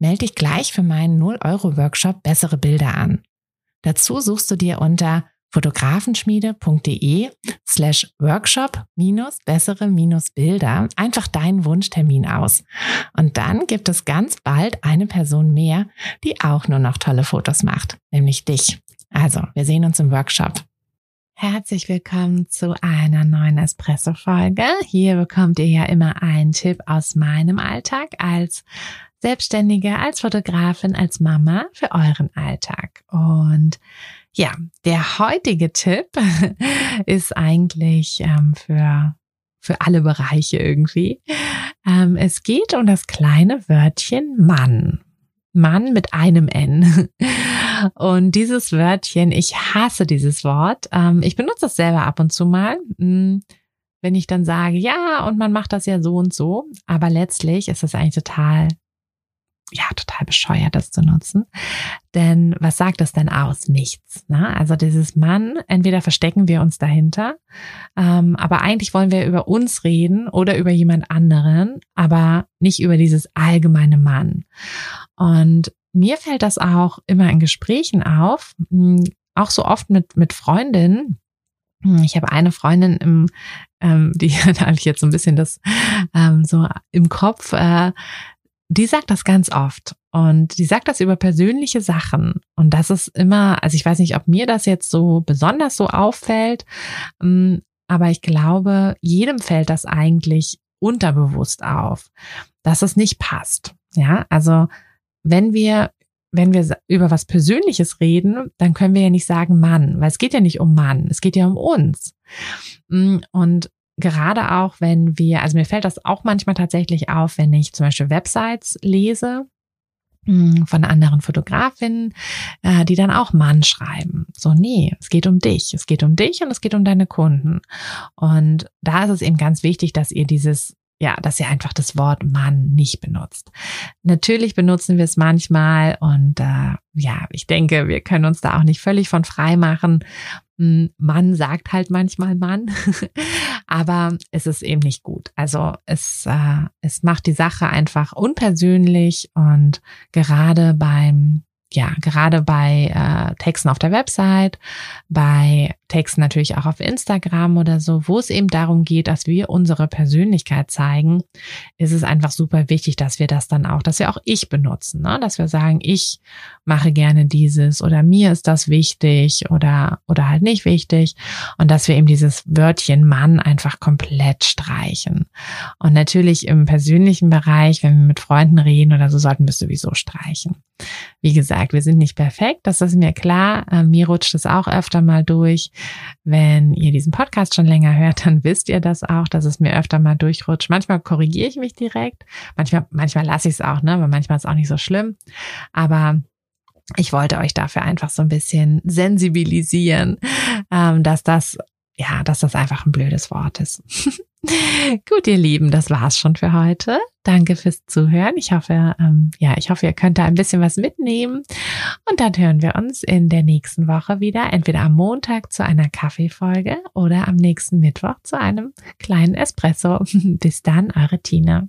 Melde dich gleich für meinen 0-Euro-Workshop Bessere Bilder an. Dazu suchst du dir unter fotografenschmiede.de slash workshop minus bessere minus Bilder einfach deinen Wunschtermin aus. Und dann gibt es ganz bald eine Person mehr, die auch nur noch tolle Fotos macht, nämlich dich. Also, wir sehen uns im Workshop. Herzlich willkommen zu einer neuen Espresso-Folge. Hier bekommt ihr ja immer einen Tipp aus meinem Alltag als Selbstständige, als Fotografin, als Mama für euren Alltag. Und ja, der heutige Tipp ist eigentlich ähm, für, für alle Bereiche irgendwie. Ähm, es geht um das kleine Wörtchen Mann. Mann mit einem N. Und dieses Wörtchen, ich hasse dieses Wort. Ähm, ich benutze das selber ab und zu mal, hm, wenn ich dann sage, ja, und man macht das ja so und so. Aber letztlich ist das eigentlich total ja, total bescheuert, das zu nutzen. Denn was sagt das denn aus? Nichts. Ne? Also dieses Mann, entweder verstecken wir uns dahinter, ähm, aber eigentlich wollen wir über uns reden oder über jemand anderen, aber nicht über dieses allgemeine Mann. Und mir fällt das auch immer in Gesprächen auf, hm, auch so oft mit, mit Freundinnen, hm, ich habe eine Freundin im, ähm, die habe ich jetzt so ein bisschen das ähm, so im Kopf, äh, die sagt das ganz oft und die sagt das über persönliche Sachen und das ist immer, also ich weiß nicht, ob mir das jetzt so besonders so auffällt, mm, aber ich glaube, jedem fällt das eigentlich unterbewusst auf, dass es nicht passt. Ja, also wenn wir wenn wir über was Persönliches reden, dann können wir ja nicht sagen Mann, weil es geht ja nicht um Mann, es geht ja um uns. Mm, und gerade auch, wenn wir, also mir fällt das auch manchmal tatsächlich auf, wenn ich zum Beispiel Websites lese hm, von anderen Fotografinnen, äh, die dann auch Mann schreiben. So, nee, es geht um dich. Es geht um dich und es geht um deine Kunden. Und da ist es eben ganz wichtig, dass ihr dieses ja, dass ihr einfach das Wort Mann nicht benutzt. Natürlich benutzen wir es manchmal und äh, ja, ich denke, wir können uns da auch nicht völlig von frei machen. Hm, Mann sagt halt manchmal Mann, aber es ist eben nicht gut. Also es, äh, es macht die Sache einfach unpersönlich und gerade beim ja, gerade bei äh, Texten auf der Website, bei Texten natürlich auch auf Instagram oder so, wo es eben darum geht, dass wir unsere Persönlichkeit zeigen, ist es einfach super wichtig, dass wir das dann auch, dass wir auch ich benutzen, ne? dass wir sagen, ich mache gerne dieses oder mir ist das wichtig oder, oder halt nicht wichtig und dass wir eben dieses Wörtchen Mann einfach komplett streichen. Und natürlich im persönlichen Bereich, wenn wir mit Freunden reden oder so, sollten wir es sowieso streichen. Wie gesagt, wir sind nicht perfekt, das ist mir klar. Äh, mir rutscht es auch öfter mal durch. Wenn ihr diesen Podcast schon länger hört, dann wisst ihr das auch, dass es mir öfter mal durchrutscht. Manchmal korrigiere ich mich direkt, manchmal, manchmal lasse ich es auch, ne? Aber manchmal ist es auch nicht so schlimm. Aber ich wollte euch dafür einfach so ein bisschen sensibilisieren, ähm, dass das ja, dass das einfach ein blödes Wort ist. Gut, ihr Lieben, das war's schon für heute. Danke fürs Zuhören. Ich hoffe, ähm, ja, ich hoffe, ihr könnt da ein bisschen was mitnehmen. Und dann hören wir uns in der nächsten Woche wieder, entweder am Montag zu einer Kaffeefolge oder am nächsten Mittwoch zu einem kleinen Espresso. Bis dann, eure Tina.